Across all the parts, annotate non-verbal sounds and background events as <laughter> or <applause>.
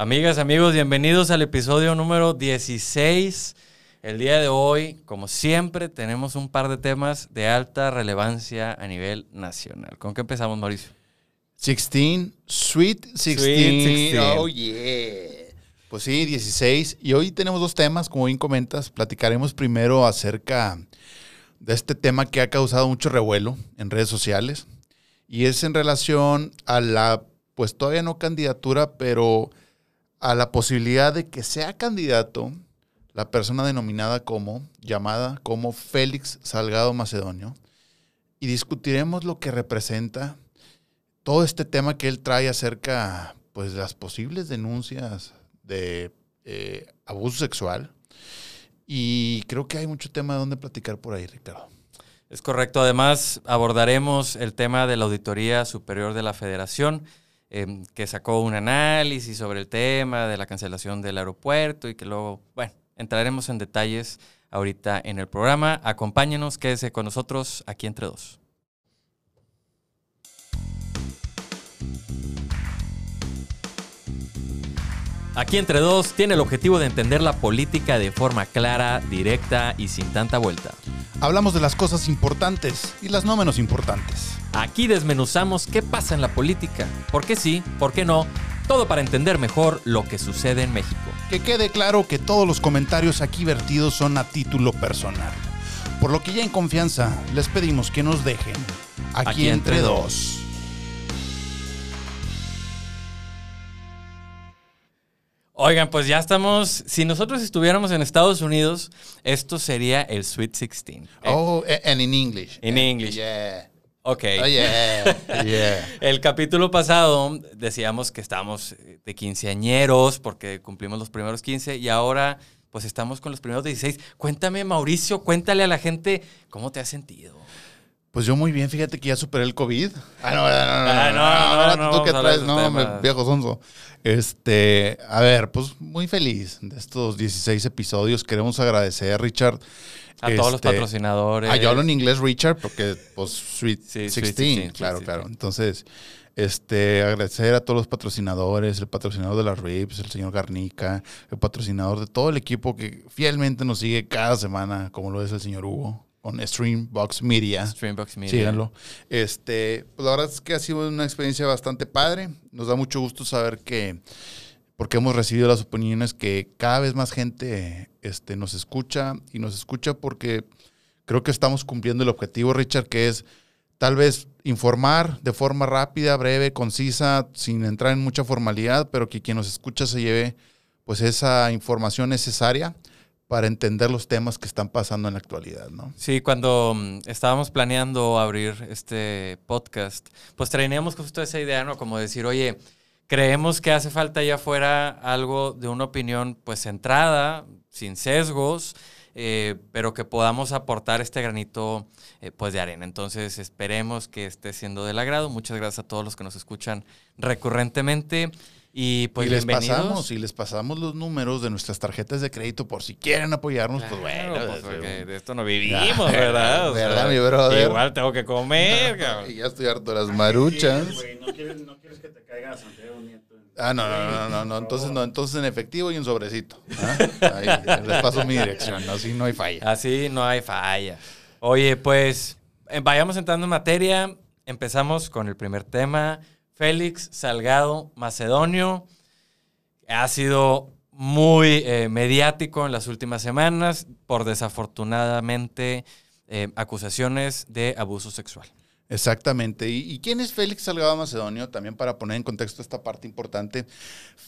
Amigas, amigos, bienvenidos al episodio número 16. El día de hoy, como siempre, tenemos un par de temas de alta relevancia a nivel nacional. ¿Con qué empezamos, Mauricio? 16, Sweet 16. Sweet 16. Oh, yeah. Pues sí, 16. Y hoy tenemos dos temas, como bien comentas. Platicaremos primero acerca de este tema que ha causado mucho revuelo en redes sociales. Y es en relación a la, pues todavía no candidatura, pero a la posibilidad de que sea candidato la persona denominada como, llamada como Félix Salgado Macedonio. Y discutiremos lo que representa todo este tema que él trae acerca pues, de las posibles denuncias de eh, abuso sexual. Y creo que hay mucho tema de donde platicar por ahí, Ricardo. Es correcto. Además, abordaremos el tema de la Auditoría Superior de la Federación, eh, que sacó un análisis sobre el tema de la cancelación del aeropuerto y que luego, bueno, entraremos en detalles ahorita en el programa. Acompáñenos, quédese con nosotros aquí entre dos. Aquí entre dos tiene el objetivo de entender la política de forma clara, directa y sin tanta vuelta. Hablamos de las cosas importantes y las no menos importantes. Aquí desmenuzamos qué pasa en la política, por qué sí, por qué no, todo para entender mejor lo que sucede en México. Que quede claro que todos los comentarios aquí vertidos son a título personal. Por lo que ya en confianza les pedimos que nos dejen aquí, Aquí entre entre dos. Oigan, pues ya estamos, si nosotros estuviéramos en Estados Unidos, esto sería el Sweet 16. Eh, Oh, and in English. In English. Yeah. ok. Oh, yeah. <laughs> yeah. El capítulo pasado decíamos que estábamos de quinceañeros porque cumplimos los primeros 15 y ahora pues estamos con los primeros 16. Cuéntame, Mauricio, cuéntale a la gente cómo te has sentido. Pues yo muy bien, fíjate que ya superé el COVID. Ah, no, no, no, Ah, no, no, ahora no, tú que traes, no, viejo sonso. Este, a ver, pues muy feliz de estos 16 episodios. Queremos agradecer, Richard. A todos los este, patrocinadores. Ah, yo hablo en inglés, Richard, porque, pues, Sweet Sí, 16, Sweet 16, claro, claro. 16. Entonces, este, agradecer a todos los patrocinadores, el patrocinador de las RIPS, el señor Garnica, el patrocinador de todo el equipo que fielmente nos sigue cada semana, como lo es el señor Hugo, con Streambox Media. Streambox Media. Síganlo. Este, pues la verdad es que ha sido una experiencia bastante padre. Nos da mucho gusto saber que, porque hemos recibido las opiniones que cada vez más gente este, nos escucha y nos escucha porque creo que estamos cumpliendo el objetivo, Richard, que es tal vez informar de forma rápida, breve, concisa, sin entrar en mucha formalidad, pero que quien nos escucha se lleve pues esa información necesaria para entender los temas que están pasando en la actualidad, ¿no? Sí, cuando mm, estábamos planeando abrir este podcast, pues traíamos justo esa idea, ¿no? Como decir, oye, creemos que hace falta allá afuera algo de una opinión pues centrada, sin sesgos, eh, pero que podamos aportar este granito eh, pues de arena. Entonces esperemos que esté siendo del agrado. Muchas gracias a todos los que nos escuchan recurrentemente. Y pues y les pasamos, y les pasamos los números de nuestras tarjetas de crédito por si quieren apoyarnos, pues bueno. pues, porque de esto no vivimos, ¿verdad? O sea, ¿Verdad, mi brother? Igual tengo que comer, cabrón. y ya estoy harto de las maruchas. Sí, no, quieres, no quieres que te caiga Santiago Nieto. Ah, no, no, no, no, no, entonces no, entonces en efectivo y en sobrecito. ¿ah? Ahí, les paso mi dirección, ¿no? así no hay falla. Así no hay falla. Oye, pues eh, vayamos entrando en materia. Empezamos con el primer tema. Félix Salgado Macedonio ha sido muy eh, mediático en las últimas semanas por desafortunadamente eh, acusaciones de abuso sexual. Exactamente. ¿Y, quién es Félix Salgado Macedonio? También para poner en contexto esta parte importante.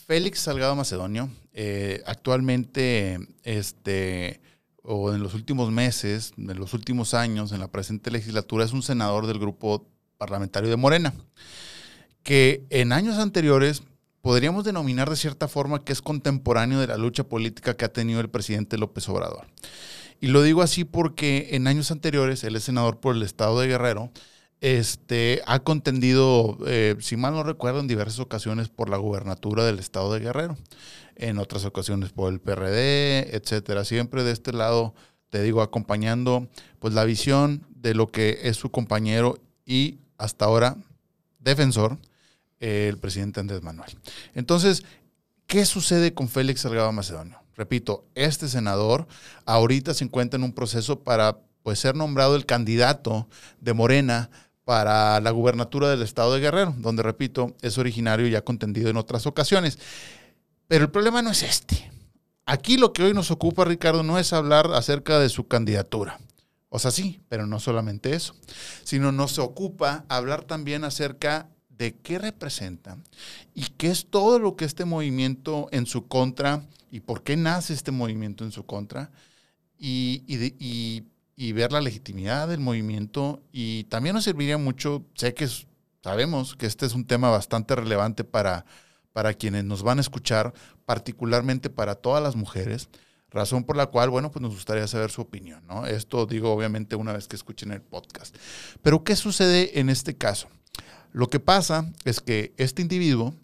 Félix Salgado Macedonio, eh, actualmente, este, o en los últimos meses, en los últimos años, en la presente legislatura, es un senador del grupo parlamentario de Morena, que en años anteriores podríamos denominar de cierta forma que es contemporáneo de la lucha política que ha tenido el presidente López Obrador. Y lo digo así porque en años anteriores, él es senador por el estado de Guerrero, este, ha contendido, eh, si mal no recuerdo, en diversas ocasiones por la gubernatura del estado de Guerrero, en otras ocasiones por el PRD, etcétera. Siempre de este lado, te digo, acompañando pues la visión de lo que es su compañero y hasta ahora defensor, el presidente Andrés Manuel. Entonces, ¿Qué sucede con Félix Salgado Macedonio? Repito, este senador ahorita se encuentra en un proceso para pues, ser nombrado el candidato de Morena para la gubernatura del estado de Guerrero, donde, repito, es originario y ha contendido en otras ocasiones. Pero el problema no es este. Aquí lo que hoy nos ocupa, Ricardo, no es hablar acerca de su candidatura. O sea, sí, pero no solamente eso, sino nos ocupa hablar también acerca de qué representa y qué es todo lo que este movimiento en su contra y por qué nace este movimiento en su contra y, y, ver la legitimidad del movimiento. Y también nos serviría mucho, sé que sabemos que este es un tema bastante relevante para, para quienes nos van a escuchar, particularmente para todas las mujeres, razón por la cual, bueno, pues nos gustaría saber su opinión, ¿no? Esto digo obviamente una vez que escuchen el podcast. Pero ¿qué sucede en este caso? Lo que pasa es que este individuo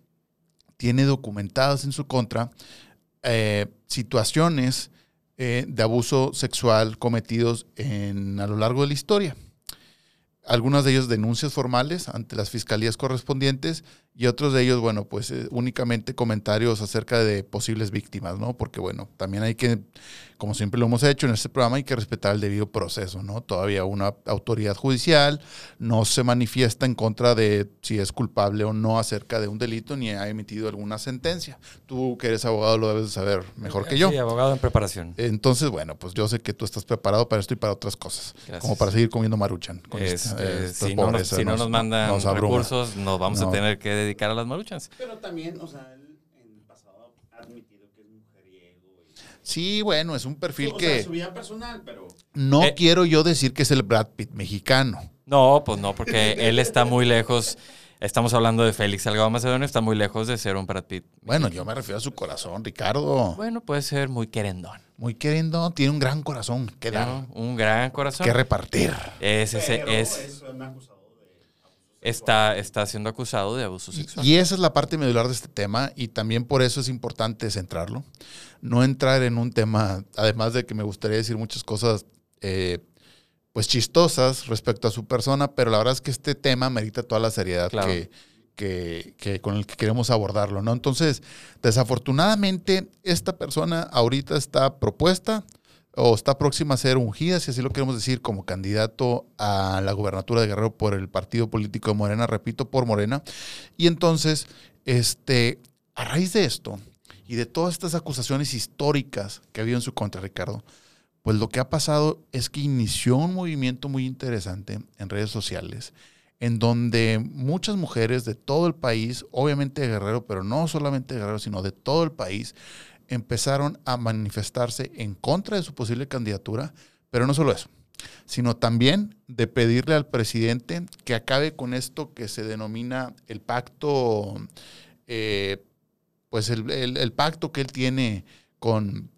tiene documentadas en su contra eh, situaciones eh, de abuso sexual cometidos en, a lo largo de la historia. Algunas de ellos denuncias formales ante las fiscalías correspondientes y otros de ellos, bueno, pues eh, únicamente comentarios acerca de posibles víctimas, ¿no? Porque, bueno, también hay que, como siempre lo hemos hecho en este programa, hay que respetar el debido proceso, ¿no? Todavía una autoridad judicial no se manifiesta en contra de si es culpable o no acerca de un delito ni ha emitido alguna sentencia. Tú que eres abogado lo debes de saber mejor que yo. Sí, abogado en preparación. Entonces, bueno, pues yo sé que tú estás preparado para esto y para otras cosas, como para seguir comiendo maruchan. Con este, si, no nos, mandan recursos, nos vamos a tener que dedicar a las maruchas. Pero también, o sea, él en el pasado ha admitido que es mujeriego. Y... Sí, bueno, es un perfil o que... Sea, su vida personal, pero... No eh, quiero yo decir que es el Brad Pitt mexicano. No, pues no, porque <laughs> él está muy lejos. Estamos hablando de Félix Salgado Macedonio, está muy lejos de ser un Brad Pitt. Bueno, yo me refiero a su corazón, Ricardo. Bueno, puede ser muy querendón. Muy querendón, tiene un gran corazón que dar. un gran corazón. Que repartir. Es, ese, es, es está, está siendo acusado de abuso sexual. Y, esa es la parte medular de este tema y también por eso es importante centrarlo. No entrar en un tema, además de que me gustaría decir muchas cosas eh, pues chistosas respecto a su persona, pero la verdad es que este tema merita toda la seriedad que, que, con el que queremos abordarlo, ¿no? Entonces, desafortunadamente, esta persona ahorita está propuesta o está próxima a ser ungida, si así lo queremos decir, como candidato a la gubernatura de Guerrero por el partido político de Morena, repito, por Morena. Y entonces, este, a raíz de esto y de todas estas acusaciones históricas que ha habido en su contra, Ricardo, pues lo que ha pasado es que inició un movimiento muy interesante en redes sociales, en donde muchas mujeres de todo el país, obviamente de Guerrero, pero no solamente de Guerrero, sino de todo el país, empezaron a manifestarse en contra de su posible candidatura, pero no solo eso, sino también de pedirle al presidente que acabe con esto que se denomina el pacto, eh, pues el, pacto que él tiene con,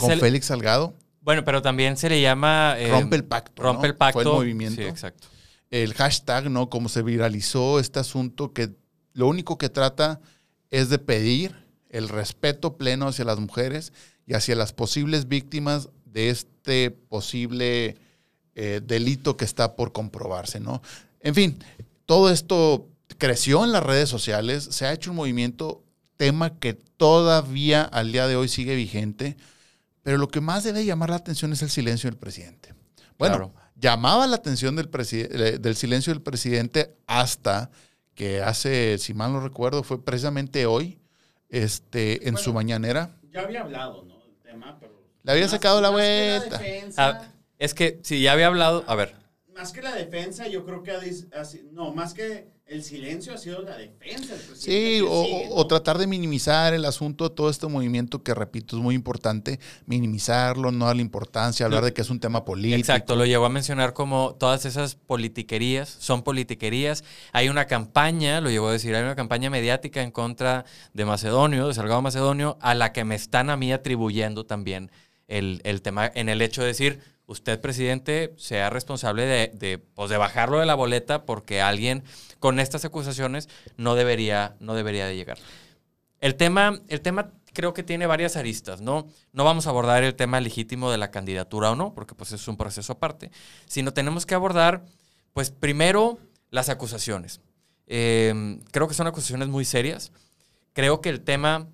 con Félix Salgado. Bueno, pero también se le llama... Eh, rompe el pacto. Rompe el pacto. Fue el movimiento. Sí, exacto. El hashtag, ¿no? Como se viralizó este asunto que lo único que trata es de pedir el respeto pleno hacia las mujeres y hacia las posibles víctimas de este posible eh, delito que está por comprobarse, ¿no? En fin, todo esto creció en las redes sociales, se ha hecho un movimiento, tema que todavía al día de hoy sigue vigente, pero lo que más debe llamar la atención es el silencio del presidente. Bueno, llamaba la atención del, del silencio del presidente hasta que hace, si mal no recuerdo, fue precisamente hoy, este, en su mañanera. Ya había hablado, ¿no? Del tema, pero. Le había sacado la vuelta. Ah, es que si ya había hablado, a ver. Más que la defensa, yo creo que ha, no, más que el silencio ha sido la defensa. Sí, o, tratar de minimizar el asunto de todo este movimiento que, repito, es muy importante, minimizarlo, no darle importancia, hablar de que es un tema político. Exacto, lo llevó a mencionar como todas esas politiquerías, son politiquerías. Hay una campaña, lo llevó a decir, hay una campaña mediática en contra de Macedonio, de Salgado Macedonio, a la que me están a mí atribuyendo también el, el tema en el hecho de decir usted, presidente, sea responsable de, de, pues, de, bajarlo de la boleta porque alguien con estas acusaciones no debería, no debería de llegar. El tema, el tema creo que tiene varias aristas, ¿no? No vamos a abordar el tema legítimo de la candidatura o no, porque pues es un proceso aparte, sino tenemos que abordar, pues primero, las acusaciones. Em, creo que son acusaciones muy serias. Creo que el tema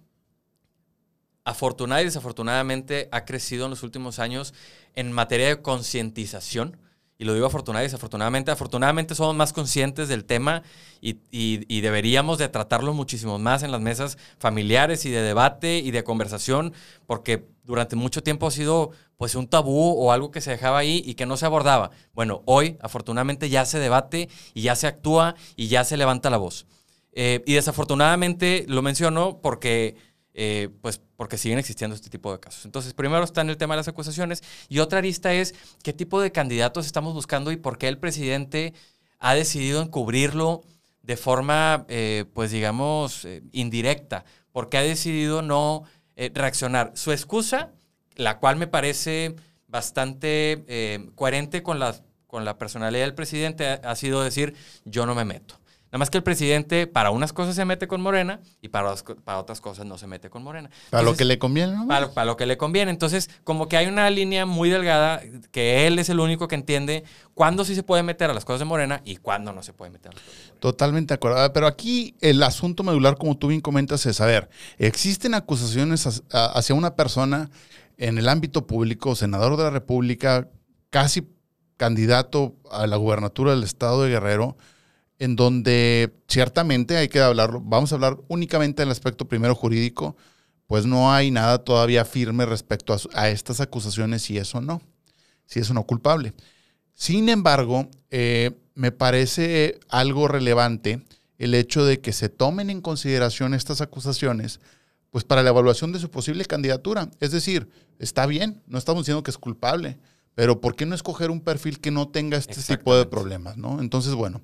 afortunada y desafortunadamente ha crecido en los últimos años en materia de concientización. Y lo digo afortunadamente y desafortunadamente. Afortunadamente somos más conscientes del tema y, y- y deberíamos de tratarlo muchísimo más en las mesas familiares y de debate y de conversación, porque durante mucho tiempo ha sido pues un tabú o algo que se dejaba ahí y que no se abordaba. Bueno, hoy afortunadamente ya se debate y ya se actúa y ya se levanta la voz. Eh, y desafortunadamente lo menciono porque, eh, pues, porque siguen existiendo este tipo de casos. Entonces, primero está en el tema de las acusaciones y otra arista es qué tipo de candidatos estamos buscando y por qué el presidente ha decidido encubrirlo de forma, eh, pues, digamos, eh, indirecta. ¿Por qué ha decidido no eh, reaccionar? Su excusa, la cual me parece bastante eh, coherente con la, con la personalidad del presidente, ha sido decir, yo no me meto. Nada más que el presidente para unas cosas se mete con Morena y para, para otras cosas no se mete con Morena. Para lo que le conviene, ¿no? para, para lo que le conviene. Entonces, como que hay una línea muy delgada que él es el único que entiende cuándo sí se puede meter a las cosas de Morena y cuándo no se puede meter a las cosas de Morena. Totalmente de acuerdo. Ah, Pero aquí el asunto medular, como tú bien comentas, es, a ver, existen acusaciones hacia una persona en el ámbito público, senador de la República, casi candidato a la gubernatura del estado de Guerrero, en donde ciertamente hay que hablarlo, vamos a hablar únicamente del aspecto primero jurídico, pues no hay nada todavía firme respecto a, estas acusaciones, si eso no, si eso no culpable. Sin embargo, eh, me parece algo relevante el hecho de que se tomen en consideración estas acusaciones, pues para la evaluación de su posible candidatura. Es decir, está bien, no estamos diciendo que es culpable, pero ¿por qué no escoger un perfil que no tenga este tipo de problemas? ¿no? Entonces, bueno,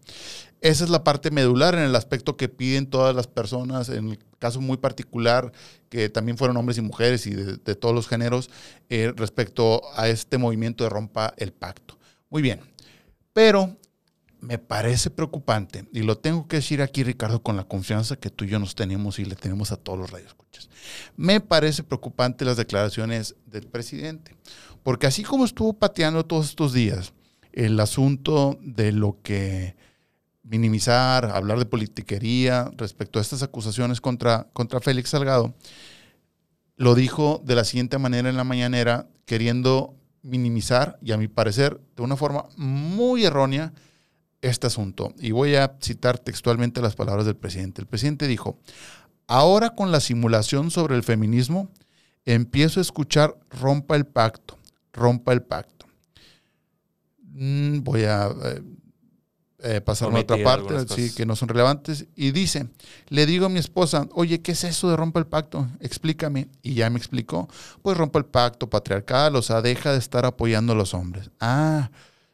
esa es la parte medular en el aspecto que piden todas las personas, en el caso muy particular, que también fueron hombres y mujeres y de, de todos los géneros, eh, respecto a este movimiento de rompa el pacto. Muy bien, pero me parece preocupante, y lo tengo que decir aquí, Ricardo, con la confianza que tú y yo nos tenemos y le tenemos a todos los radioescuchas. Me parece preocupante las declaraciones del presidente, porque así como estuvo pateando todos estos días el asunto de lo que minimizar, hablar de politiquería respecto a estas acusaciones contra, contra Félix Salgado, lo dijo de la siguiente manera en la mañanera, queriendo minimizar, y a mi parecer, de una forma muy errónea, este asunto. Y voy a citar textualmente las palabras del presidente. El presidente dijo, ahora con la simulación sobre el feminismo, empiezo a escuchar rompa el pacto, rompa el pacto. Mm, voy a eh, eh, pasarme a otra parte, sí, que no son relevantes. Y dice, le digo a mi esposa, oye, ¿qué es eso de rompa el pacto? Explícame. Y ya me explicó, pues rompa el pacto patriarcal, o sea, deja de estar apoyando a los hombres. Ah,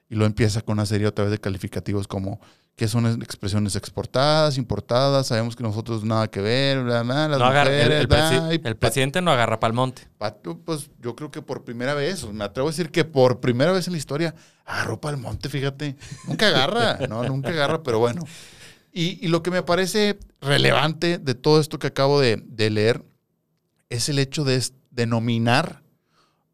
y lo empieza con una serie otra vez de calificativos como que son expresiones exportadas, importadas, sabemos que nosotros nada que ver, bla, bla, las No agarra- el, mujeres, el bla, presi- el presidente no agarra pa'l monte. Pato, pues yo creo que por primera vez, me atrevo a decir que por primera vez en la historia, agarró para el monte, fíjate. Nunca agarra, <laughs> no, nunca agarra, pero bueno. Y, y lo que me parece relevante de todo esto que acabo de, de leer es el hecho de denominar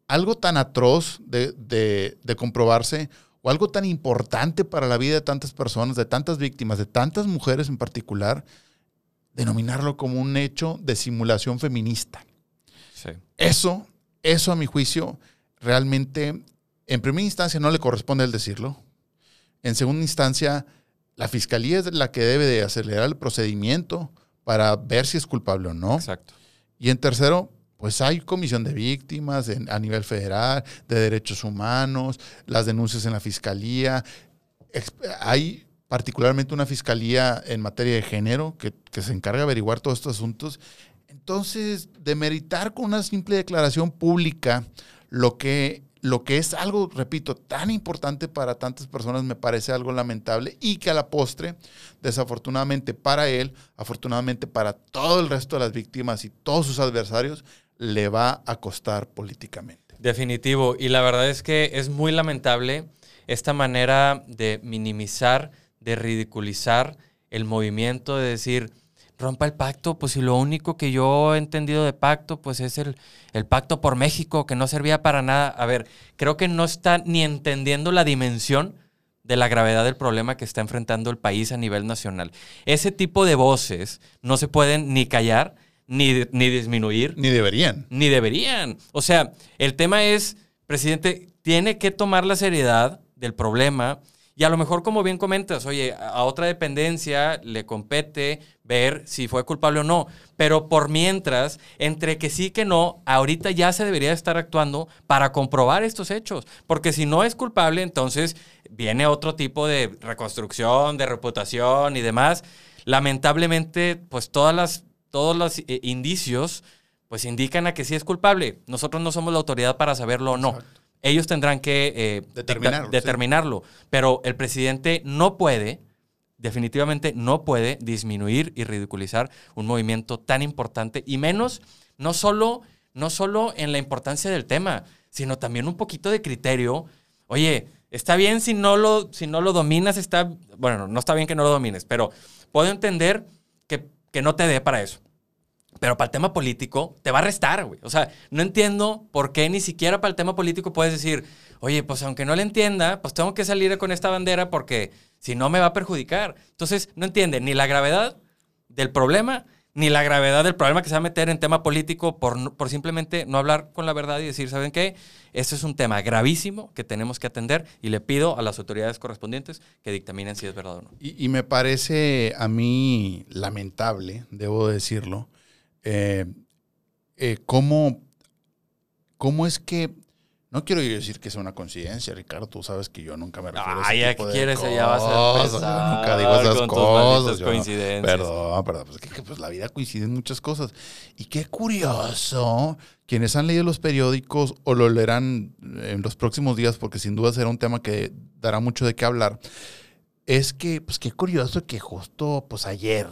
algo tan atroz de, de- de comprobarse o algo tan importante para la vida de tantas personas, de tantas víctimas, de tantas mujeres en particular, denominarlo como un hecho de simulación feminista. Sí. Eso, eso a mi juicio, realmente, en primera instancia no le corresponde el decirlo. En segunda instancia, la fiscalía es la que debe de acelerar el procedimiento para ver si es culpable o no. Exacto. Y en tercero, pues hay comisión de víctimas a nivel federal, de derechos humanos, las denuncias en la fiscalía. Hay particularmente una fiscalía en materia de género que, que se encarga de averiguar todos estos asuntos. Entonces, demeritar con una simple declaración pública lo que, lo que es algo, repito, tan importante para tantas personas me parece algo lamentable y que a la postre, desafortunadamente para él, afortunadamente para todo el resto de las víctimas y todos sus adversarios, le va a costar políticamente. Definitivo. Y la verdad es que es muy lamentable esta manera de minimizar, de ridiculizar el movimiento, de decir, rompa el pacto, pues si lo único que yo he entendido de pacto, pues es el, el pacto por México, que no servía para nada. A ver, creo que no está ni entendiendo la dimensión de la gravedad del problema que está enfrentando el país a nivel nacional. Ese tipo de voces no se pueden ni callar ni, ni disminuir, Ni deberían. ni deberían. O sea, el tema es, presidente, tiene que tomar la seriedad del problema y a lo mejor, como bien comentas, oye, a otra dependencia le compete ver si fue culpable o no. Pero por mientras, entre que sí que no, ahorita ya se debería estar actuando para comprobar estos hechos. Porque si no es culpable, entonces viene otro tipo de reconstrucción, de reputación y demás. Lamentablemente, pues todas las, todos los eh, indicios pues indican a que sí es culpable. Nosotros no somos la autoridad para saberlo o no. Exacto. Ellos tendrán que eh, Determinarlo, sí. Pero el presidente no puede, definitivamente no puede disminuir y ridiculizar un movimiento tan importante y menos, no solo, no solo en la importancia del tema, sino también un poquito de criterio. Oye, está bien si no lo, si no lo dominas, está, bueno, no está bien que no lo domines, pero puedo entender que no te dé para eso. Pero para el tema político, te va a restar, güey. O sea, no entiendo por qué ni siquiera para el tema político puedes decir, oye, pues aunque no le entienda, pues tengo que salir con esta bandera porque si no me va a perjudicar. Entonces, no entiende ni la gravedad del problema, ni la gravedad del problema que se va a meter en tema político por, por simplemente no hablar con la verdad y decir, ¿saben qué? Este es un tema gravísimo que tenemos que atender y le pido a las autoridades correspondientes que dictaminen si es verdad o no. Y, y me parece a mí lamentable, debo decirlo, eh, eh, cómo, cómo es que, no quiero yo decir que sea una coincidencia, Ricardo, tú sabes que yo nunca me refiero a ese Ay, ¿a tipo qué de quieres? Ya vas a cosas, empezar yo nunca digo esas con cosas. yo no-. Perdón, perdón, pues, que, que, pues, la vida coincide en muchas cosas. Y qué curioso, quienes han leído los periódicos o lo leerán en los próximos días, porque sin duda será un tema que dará mucho de qué hablar, es que, pues qué curioso que justo, pues ayer,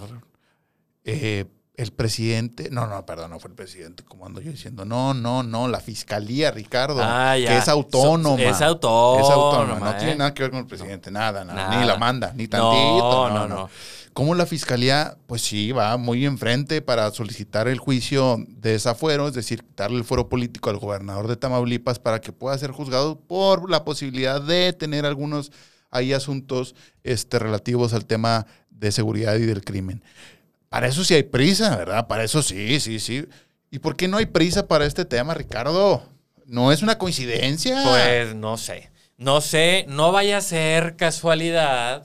eh, el presidente, no, no, perdón, no fue el presidente, como ando yo diciendo, no, no, no, la fiscalía, Ricardo, Ah, ya. que es autónoma. So- es autónoma. Es autónoma, no ¿eh? tiene nada que ver con el presidente, nada, nada, Nada. ni la manda, ni No, tantito. no, no. Como la fiscalía, pues sí, va muy enfrente para solicitar el juicio de desafuero, es decir, darle el fuero político al gobernador de Tamaulipas para que pueda ser juzgado por la posibilidad de tener algunos ahí asuntos este, relativos al tema de seguridad y del crimen. Para eso sí hay prisa, ¿verdad? Para eso sí, sí, sí. ¿Y por qué no hay prisa para este tema, Ricardo? No es una coincidencia. Pues no sé. No sé, no vaya a ser casualidad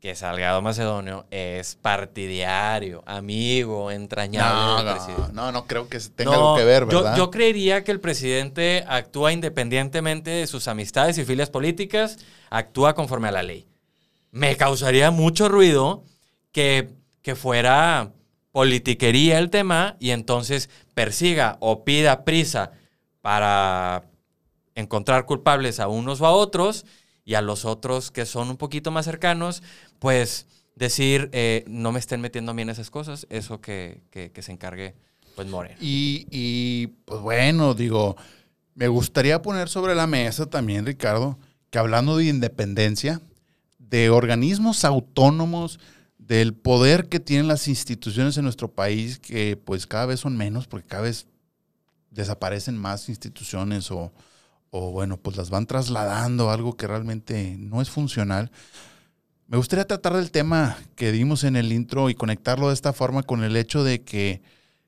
que Salgado Macedonio es partidario, amigo, entrañable no, del no, presidente. no, no creo que tenga No, algo que ver, yo- ¿verdad? Yo, creería que el presidente actúa independientemente de sus amistades y filias políticas, actúa conforme a la ley. Me causaría mucho ruido que, que fuera politiquería el tema y entonces persiga o pida prisa para encontrar culpables a unos o a otros y a los otros que son un poquito más cercanos, pues decir, eh, no me estén metiendo a mí en esas cosas, eso que, que- se encargue pues Moreno. Y, y, pues bueno, digo, me gustaría poner sobre la mesa también, Ricardo, que hablando de independencia, de organismos autónomos, del poder que tienen las instituciones en nuestro país, que pues cada vez son menos, porque cada vez desaparecen más instituciones o, o bueno, pues las van trasladando a algo que realmente no es funcional. Me gustaría tratar del tema que dimos en el intro y conectarlo de esta forma con el hecho de que,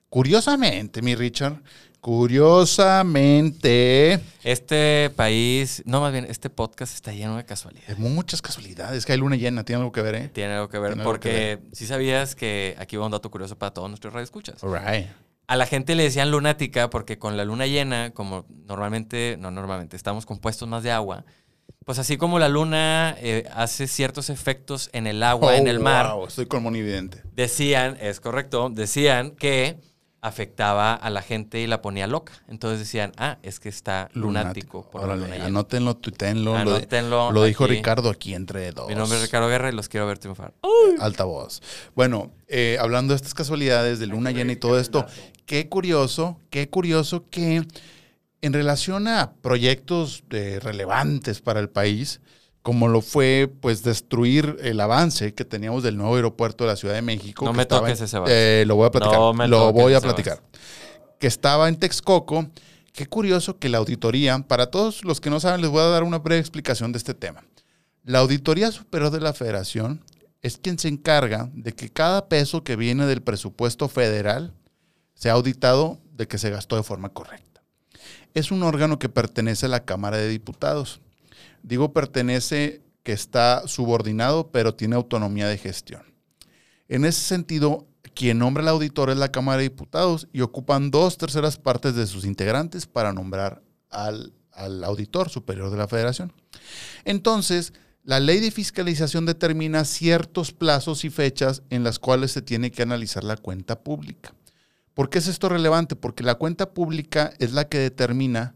curiosamente, mi Richard, curiosamente, Este país, no más bien, este podcast está lleno de de casualidades. muchas casualidades, que hay luna llena, tiene algo que ver, ¿eh? Tiene algo que ver, porque si sabías que aquí va un dato curioso para todos nuestros radioescuchas. All right. A la gente le decían lunática porque con la luna llena, como normalmente, no normalmente, estamos compuestos más de agua, pues así como la luna eh, hace ciertos efectos en el agua, Oh, en el mar, wow, estoy como evidente. decían, es correcto, decían que afectaba a la gente y la ponía loca. Entonces decían, ah, es que está lunático, por la Órale, anótenlo, tuitenlo. lo- Anótenlo Lo, dijo. Ricardo aquí entre dos. Mi nombre es Ricardo Guerra y los quiero ver triunfar. Alta voz. Bueno, eh, hablando de estas casualidades de luna llena y todo esto, qué curioso, qué curioso que en relación a proyectos eh, relevantes para el país, como lo fue pues destruir el avance que teníamos del nuevo aeropuerto de la Ciudad de México. No que me estaba toques en- ese avance. eh, lo voy a platicar. No me lo voy a platicar. Que estaba en Texcoco. Qué curioso que la auditoría, para todos los que no saben, les voy a dar una breve explicación de este tema. La Auditoría Superior de la Federación es quien se encarga de que cada peso que viene del presupuesto federal se ha auditado de que se gastó de forma correcta. Es un órgano que pertenece a la Cámara de Diputados. Digo pertenece que está subordinado, pero tiene autonomía de gestión. En ese sentido, quien nombra al auditor es la Cámara de Diputados y ocupan dos terceras partes de sus integrantes para nombrar al, al auditor superior de la federación. Entonces, la ley de fiscalización determina ciertos plazos y fechas en las cuales se tiene que analizar la cuenta pública. ¿Por qué es esto relevante? Porque la cuenta pública es la que determina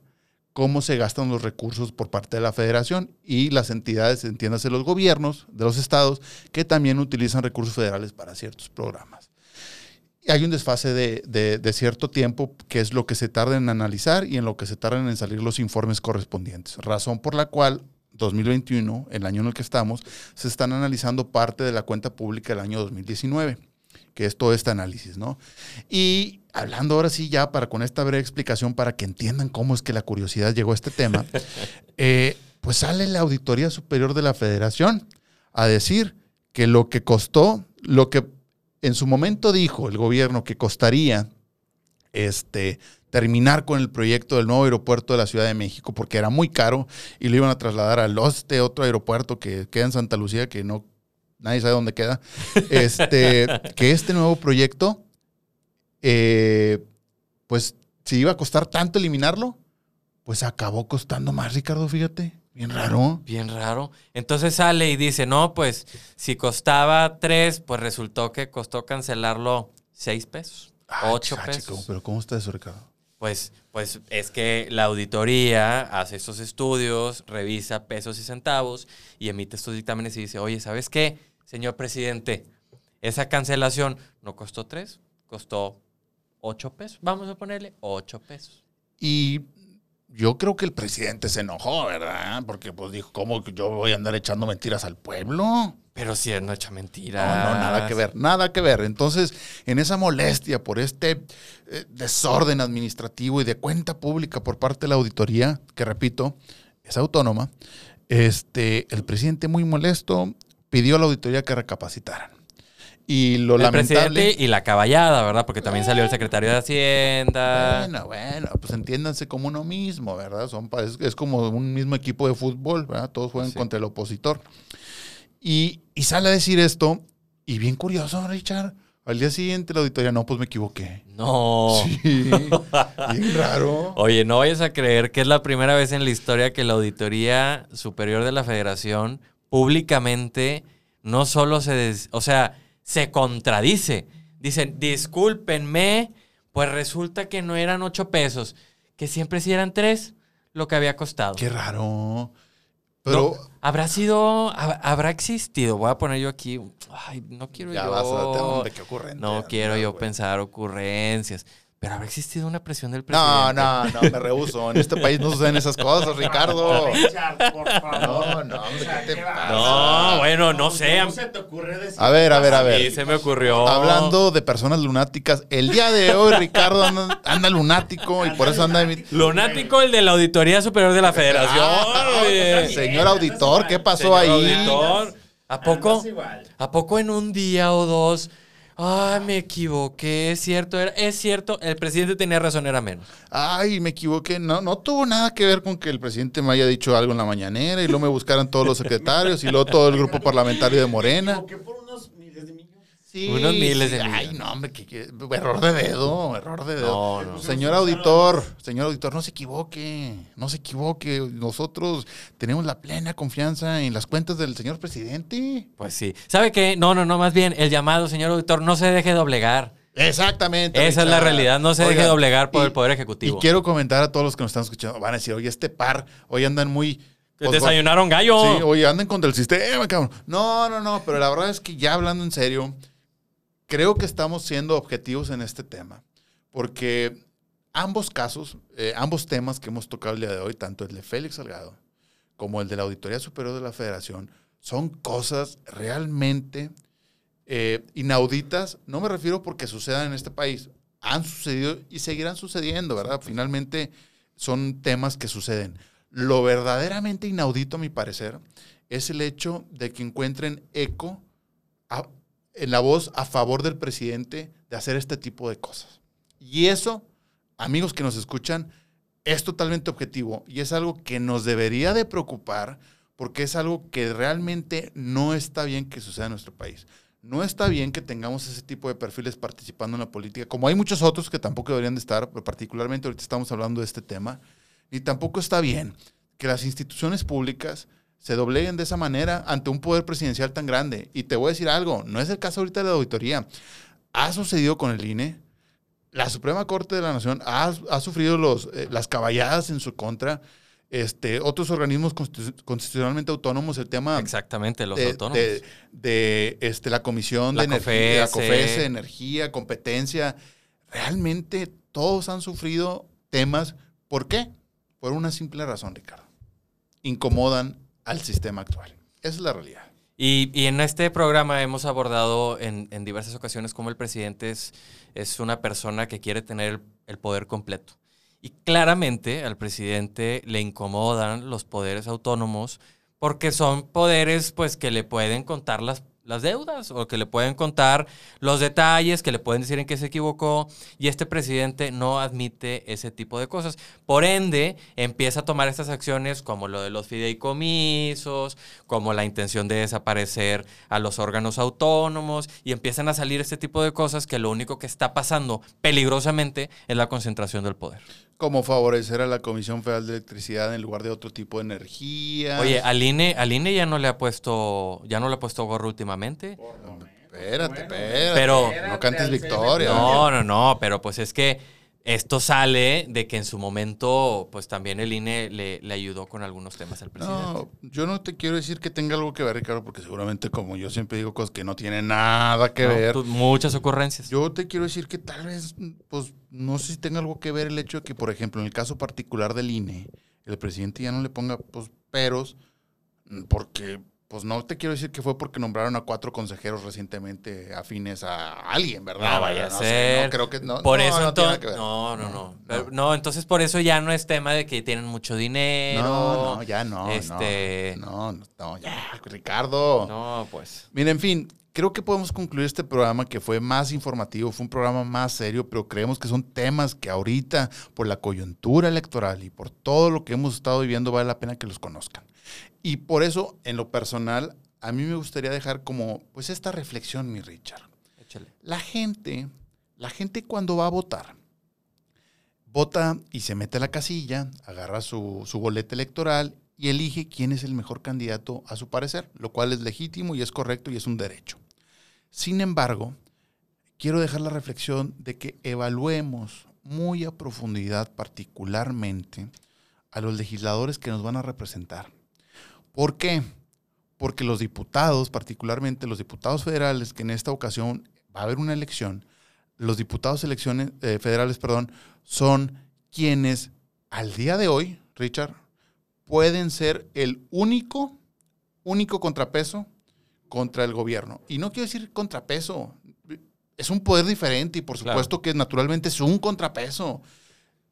cómo se gastan los recursos por parte de la federación y las entidades, entiéndase los gobiernos de los estados, que también utilizan recursos federales para ciertos programas. Hay un desfase de, de, de, cierto tiempo que es lo que se tarda en analizar y en lo que se tardan en salir los informes correspondientes. Razón por la cual 2021, el año en el que estamos, se están analizando parte de la cuenta pública del año 2019 que es todo este análisis, ¿no? Y hablando ahora sí ya para con esta breve explicación para que entiendan cómo es que la curiosidad llegó a este tema, <laughs> eh, pues sale la Auditoría Superior de la Federación a decir que lo que costó, lo que en su momento dijo el gobierno que costaría este, terminar con el proyecto del nuevo aeropuerto de la Ciudad de México, porque era muy caro y lo iban a trasladar al este otro aeropuerto que queda en Santa Lucía, que no nadie sabe dónde queda, este, <laughs> que este nuevo proyecto, eh, pues si iba a costar tanto eliminarlo, pues acabó costando más, Ricardo, fíjate. Bien raro. Bien raro. Entonces sale y dice, no, pues si costaba tres, pues resultó que costó cancelarlo seis pesos, ocho chachico, pesos. Pero ¿cómo está eso, Ricardo? Pues, pues es que la auditoría hace estos estudios, revisa pesos y centavos y emite estos dictámenes y dice, oye, ¿sabes qué, señor presidente? Esa cancelación no costó tres, costó ocho pesos. Vamos a ponerle ocho pesos. Y yo creo que el presidente se enojó, ¿verdad? Porque pues dijo, ¿cómo que yo voy a andar echando mentiras al pueblo? Pero si él no echa No, mentiras. no, nada que ver, nada que ver. Entonces, en esa molestia por este eh, desorden administrativo y de cuenta pública por parte de la auditoría, que repito, es autónoma, este, el presidente muy molesto pidió a la auditoría que recapacitaran. Y lo El lamentable... presidente y la caballada, ¿verdad? Porque también salió el secretario de Hacienda. Bueno, bueno, pues entiéndanse como uno mismo, ¿verdad? Son, es, es como un mismo equipo de fútbol, ¿verdad? Todos juegan Sí. contra el opositor. Y, y sale a decir esto, y bien curioso, Richard. Al día siguiente la auditoría, no, pues me equivoqué. No. Sí, <laughs> bien raro. Oye, no vayas a creer que es la primera vez en la historia que la Auditoría Superior de la Federación públicamente no solo se, des- o sea, se contradice. Dicen, discúlpenme, pues resulta que no eran ocho pesos, que siempre sí eran tres lo que había costado. Qué raro. Pero No, habrá sido, hab- habrá existido, voy a poner yo aquí, ay, no quiero ya yo... vas a hombre, qué. No quiero yo pensar ocurrencias. Pero habrá existido una presión del No, presidente. no, no, me rehuso. En este país no suceden esas cosas, Ricardo. Richard, por favor. No, no, hombre, ¿qué te pasa? No, bueno, no sé. ¿Cómo se te ocurre decir? A ver, a ver, a ver. mí se me ocurrió. Hablando de personas lunáticas, el día de hoy Ricardo anda, anda lunático y por eso anda... Lunático el de la Auditoría Superior de la Federación. Ah, oye. Señor auditor, ¿qué pasó Señor ahí? auditor, ¿A poco? ¿A poco en un día o dos? Ay, me equivoqué, es cierto, era, es cierto, el presidente tenía razón, era menos. Ay, me equivoqué. No, no tuvo nada que ver con que el presidente me haya dicho algo en la mañanera y luego me buscaran todos los secretarios y luego todo el grupo parlamentario de Morena. Me equivoqué por unos miles de millones. Sí, Unos miles de Ay, millones. no, hombre, que, que- error de dedo, error de dedo. No, no. Señor auditor, señor auditor, no se equivoque, no se equivoque. Nosotros tenemos la plena confianza en las cuentas del señor presidente. Pues sí. ¿Sabe qué? No, no, no, más bien, el llamado, señor auditor, no se deje doblegar. Exactamente. Esa es la realidad, no se deje Oigan, doblegar por y- el Poder Ejecutivo. Y quiero comentar a todos los que nos están escuchando, van a decir, oye, este par, hoy andan muy... pues, Desayunaron gallo. Sí, oye, andan contra el sistema, cabrón. No, no, no, pero la verdad es que ya hablando en serio, creo que estamos siendo objetivos en este tema, porque ambos casos, eh, ambos temas que hemos tocado el día de hoy, tanto el de Félix Salgado como el de la Auditoría Superior de la Federación, son cosas realmente eh, inauditas. No me refiero porque sucedan en este país, han sucedido y seguirán sucediendo, ¿verdad? Finalmente son temas que suceden. Lo verdaderamente inaudito, a mi parecer, es el hecho de que encuentren eco a- en la voz a favor del presidente de hacer este tipo de cosas. Y eso, amigos que nos escuchan, es totalmente objetivo y es algo que nos debería de preocupar porque es algo que realmente no está bien que suceda en nuestro país. No está bien que tengamos ese tipo de perfiles participando en la política, como hay muchos otros que tampoco deberían de estar, pero particularmente ahorita estamos hablando de este tema, ni tampoco está bien que las instituciones públicas se dobleguen de esa manera ante un poder presidencial tan grande. Y te voy a decir algo, no es el caso ahorita de la auditoría. Ha sucedido con el INE. La Suprema Corte de la Nación ha, ha sufrido los, eh, las caballadas en su contra. Este, otros organismos constitu- constitucionalmente autónomos, el tema Exactamente, los de, autónomos. de- de, este, la Comisión La de Energía, la COFESE. COFESE, Energía, Competencia. Realmente todos han sufrido temas. ¿Por qué? Por una simple razón, Ricardo. Incomodan al sistema actual. Esa es la realidad. Y, y en este programa hemos abordado en, en diversas ocasiones cómo el presidente es, es una persona que quiere tener el, el poder completo. Y claramente al presidente le incomodan los poderes autónomos porque son poderes pues que le pueden contar las, las deudas o que le pueden contar los detalles, que le pueden decir en qué se equivocó y este presidente no admite ese tipo de cosas. Por ende, empieza a tomar estas acciones como lo de los fideicomisos, como la intención de desaparecer a los órganos autónomos y empiezan a salir este tipo de cosas que lo único que está pasando peligrosamente es la concentración del poder. Como favorecer a la Comisión Federal de Electricidad en lugar de otro tipo de energía. Oye, al INE, al INE ya no le ha puesto, ya no le ha puesto gorro últimamente. espérate, espérate. Pero- no cantes victoria. No, no, no, pero pues es que esto sale de que en su momento, pues también el INE le, le ayudó con algunos temas al presidente. No, yo no te quiero decir que tenga algo que ver, Ricardo, porque seguramente, como yo siempre digo, cosas que no tienen nada que ¿no? ver. Tú- muchas ocurrencias. Yo te quiero decir que tal vez, pues, no sé si tenga algo que ver el hecho de que, por ejemplo, en el caso particular del INE, el presidente ya no le ponga, pues, peros, porque, pues, no te quiero decir que fue porque nombraron a cuatro consejeros recientemente afines a alguien, ¿verdad? No vaya a sé, ser. no, creo que no. por no, eso no tiene entonces. que ver. No, no, no. No. No, entonces por eso ya no es tema de que tienen mucho dinero. No, no, ya no. Este. No, no, no, ya, Ricardo. No, pues. Mira, en fin, creo que podemos concluir este programa que fue más informativo, fue un programa más serio, pero creemos que son temas que ahorita, por la coyuntura electoral y por todo lo que hemos estado viviendo, vale la pena que los conozcan. Y por eso, en lo personal, a mí me gustaría dejar como, pues, esta reflexión, mi Richard. Échale. La gente, la gente cuando va a votar, vota y se mete a la casilla, agarra su, su boleta electoral y elige quién es el mejor candidato a su parecer, lo cual es legítimo y es correcto y es un derecho. Sin embargo, quiero dejar la reflexión de que evaluemos muy a profundidad particularmente a los legisladores que nos van a representar. ¿Por qué? Porque los diputados, particularmente los diputados federales, que en esta ocasión va a haber una elección, los diputados elecciones, eh, federales, perdón, son quienes al día de hoy, Richard, pueden ser el único, único contrapeso contra el gobierno. Y no quiero decir contrapeso, es un poder diferente y por Claro. supuesto que naturalmente es un contrapeso.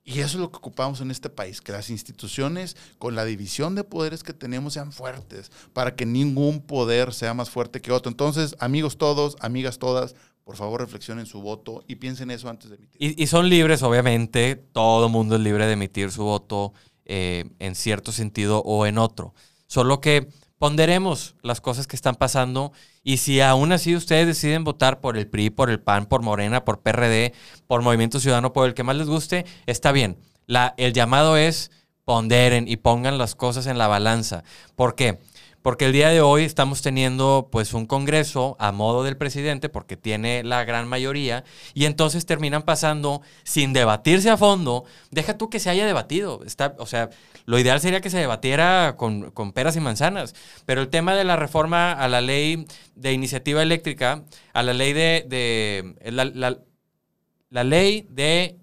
Y eso es lo que ocupamos en este país, que las instituciones, con la división de poderes que tenemos, sean fuertes, para que ningún poder sea más fuerte que otro. Entonces, amigos todos, amigas todas, por favor reflexionen su voto y piensen eso antes de emitir. Y, son libres, obviamente, todo mundo es libre de emitir su voto eh, en cierto sentido o en otro. Solo que ponderemos las cosas que están pasando y si aún así ustedes deciden votar por el PRI, por el PAN, por Morena, por PRD, por Movimiento Ciudadano, por el que más les guste, está bien. La, el llamado es ponderen y pongan las cosas en la balanza. ¿Por qué? Porque el día de hoy estamos teniendo pues un congreso a modo del presidente porque tiene la gran mayoría y entonces terminan pasando sin debatirse a fondo. Deja tú que se haya debatido. Está, o sea, lo ideal sería que se debatiera con, con peras y manzanas. Pero el tema de la reforma a la ley de iniciativa eléctrica, a la ley de... de la, la- la ley de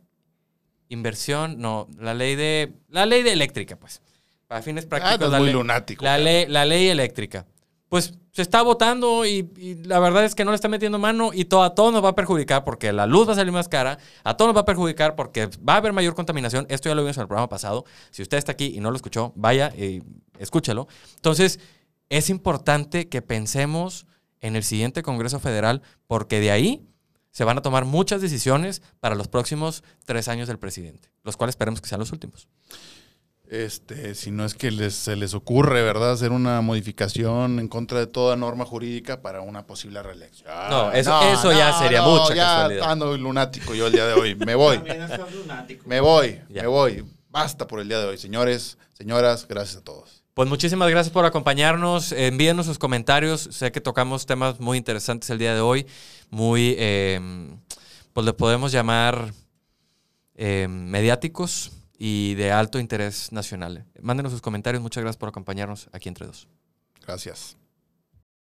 inversión, no, la ley de... La ley de eléctrica, pues. Para fines Ah, prácticos. la muy ley- lunático. la ley, la ley eléctrica. Pues se está votando y, y la verdad es que no le está metiendo mano y todo, a todos nos va a perjudicar porque la luz va a salir más cara, a todos nos va a perjudicar porque va a haber mayor contaminación. Esto ya lo vimos en el programa pasado. Si usted está aquí y no lo escuchó, vaya y escúchelo. Entonces, es importante que pensemos en el siguiente Congreso Federal porque de ahí se van a tomar muchas decisiones para los próximos tres años del presidente, los cuales esperemos que sean los últimos. Este, si no es que les, se les ocurre, ¿verdad?, hacer una modificación en contra de toda norma jurídica para una posible reelección. No, eso- eso ya sería mucha ya casualidad. ando lunático yo el día de hoy. Me voy. Lunático. Me voy, Ya. me voy. Basta por el día de hoy, señores, señoras, gracias a todos. Pues muchísimas gracias por acompañarnos. Envíenos sus comentarios. Sé que tocamos temas muy interesantes el día de hoy. Muy, eh, pues le podemos llamar eh, mediáticos y de alto interés nacional. Mándenos sus comentarios. Muchas gracias por acompañarnos aquí entre dos. Gracias.